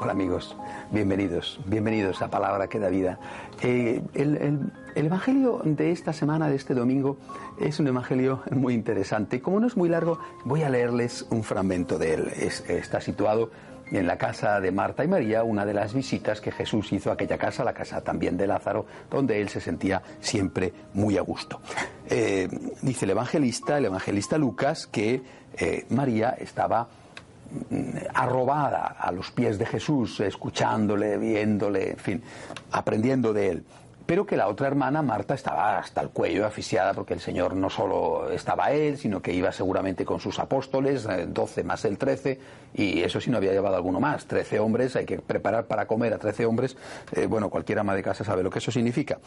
Hola amigos, bienvenidos, bienvenidos a Palabra que da vida. Eh, el, Evangelio de esta semana, de este domingo, es un Evangelio muy interesante. Como no es muy largo, voy a leerles un fragmento de él. está situado en la casa de Marta y María, una de las visitas que Jesús hizo a aquella casa, la casa también de Lázaro, donde él se sentía siempre muy a gusto. Eh, dice el evangelista, el evangelista Lucas, que eh, María estaba arrobada a los pies de Jesús, escuchándole, viéndole, en fin, aprendiendo de él. Pero que la otra hermana, Marta, estaba hasta el cuello asfixiada porque el Señor no solo estaba él, sino que iba seguramente con sus apóstoles, 12 eh, más el 13, y eso sí no había llevado alguno más, 13 hombres, hay que preparar para comer a 13 hombres, eh, bueno, cualquier ama de casa sabe lo que eso significa.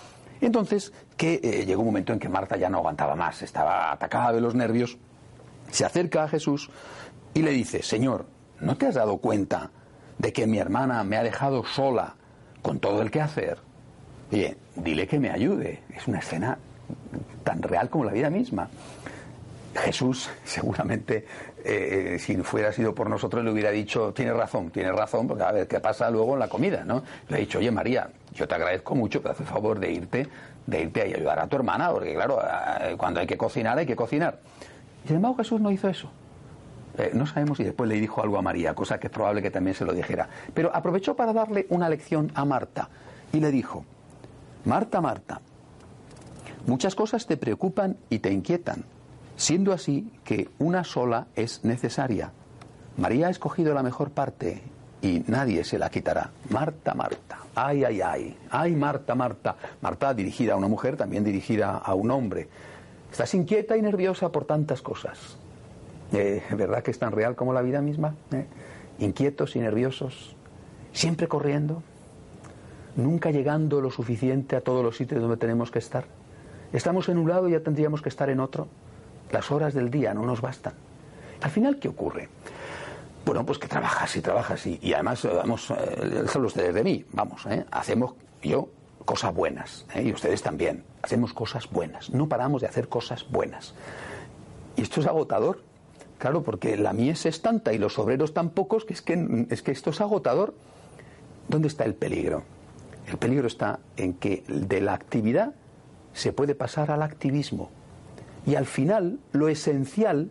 Entonces, que eh, llegó un momento en que Marta ya no aguantaba más, estaba atacada de los nervios, se acerca a Jesús, y le dice, Señor, ¿no te has dado cuenta de que mi hermana me ha dejado sola con todo el que hacer? Oye, dile que me ayude. Es una escena tan real como la vida misma. Jesús, seguramente, eh, si fuera sido por nosotros, le hubiera dicho, tiene razón, tiene razón, porque a ver qué pasa luego en la comida, ¿no? Le ha dicho, oye María, yo te agradezco mucho, pero haz el favor de irte, de irte a ayudar a tu hermana, porque claro, cuando hay que cocinar, hay que cocinar. Y sin embargo Jesús no hizo eso. Eh, no sabemos si después le dijo algo a María, cosa que es probable que también se lo dijera. Pero aprovechó para darle una lección a Marta y le dijo, Marta, Marta, muchas cosas te preocupan y te inquietan, siendo así que una sola es necesaria. María ha escogido la mejor parte y nadie se la quitará. Marta, Marta, ay, ay, ay, ay, Marta, Marta. Marta dirigida a una mujer, también dirigida a un hombre. Estás inquieta y nerviosa por tantas cosas. Eh, ¿verdad que es tan real como la vida misma? ¿Eh? Inquietos y nerviosos, siempre corriendo, nunca llegando lo suficiente a todos los sitios donde tenemos que estar. Estamos en un lado y ya tendríamos que estar en otro. Las horas del día no nos bastan. Al final, ¿qué ocurre? Bueno, pues que trabajas y trabajas y, además, vamos, eh, ustedes de mí, vamos, ¿eh? hacemos yo cosas buenas y ustedes también, hacemos cosas buenas, no paramos de hacer cosas buenas. Y esto es agotador, Claro, porque la mies es tanta y los obreros tan pocos que es que, es que esto es agotador. ¿Dónde está el peligro? El peligro está en que de la actividad se puede pasar al activismo. Y al final lo esencial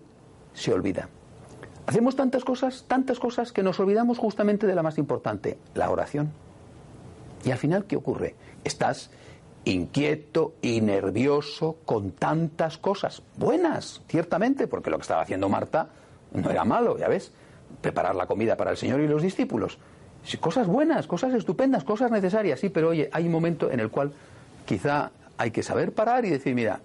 se olvida. Hacemos tantas cosas, tantas cosas que nos olvidamos justamente de la más importante, la oración. Y al final, ¿qué ocurre? Estás inquieto y nervioso con tantas cosas, buenas, ciertamente, porque lo que estaba haciendo Marta no era malo, ya ves, preparar la comida para el Señor y los discípulos. Cosas buenas, cosas estupendas, cosas necesarias, sí, pero oye, hay un momento en el cual quizá hay que saber parar y decir, mira,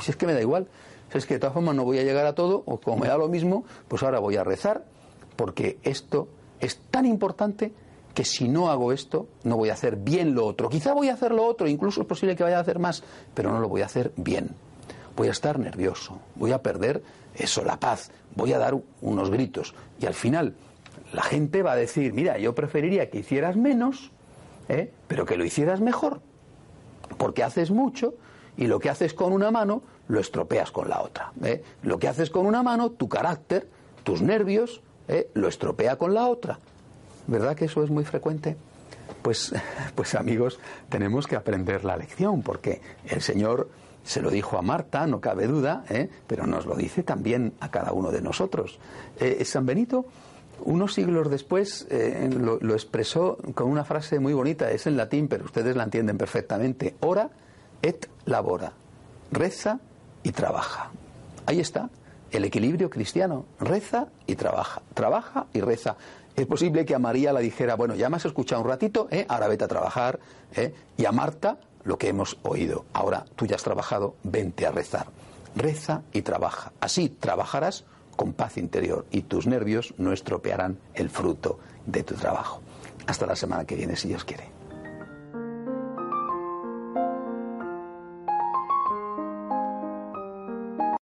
si es que me da igual, si es que de todas formas no voy a llegar a todo, o como me da lo mismo, pues ahora voy a rezar, porque esto es tan importante que si no hago esto, no voy a hacer bien lo otro. Quizá voy a hacer lo otro, incluso es posible que vaya a hacer más, pero no lo voy a hacer bien. Voy a estar nervioso, voy a perder eso, la paz, voy a dar unos gritos. Y al final, la gente va a decir, mira, yo preferiría que hicieras menos, ¿eh? pero que lo hicieras mejor, porque haces mucho y lo que haces con una mano lo estropeas con la otra. ¿eh? Lo que haces con una mano, tu carácter, tus nervios, ¿eh? lo estropea con la otra. ¿Verdad que eso es muy frecuente? Pues, pues amigos, tenemos que aprender la lección, porque el Señor se lo dijo a Marta, no cabe duda, ¿eh? pero nos lo dice también a cada uno de nosotros. Eh, San Benito, unos siglos después, eh, lo, expresó con una frase muy bonita, es en latín, pero ustedes la entienden perfectamente. Ora et labora. Reza y trabaja. Ahí está, el equilibrio cristiano. Reza y trabaja. Trabaja y reza es posible que a María la dijera, bueno, ya me has escuchado un ratito, ¿eh? ahora vete a trabajar, ¿eh? y a Marta lo que hemos oído, ahora tú ya has trabajado, vente a rezar. Reza y trabaja. Así trabajarás con paz interior y tus nervios no estropearán el fruto de tu trabajo. Hasta la semana que viene, si Dios quiere.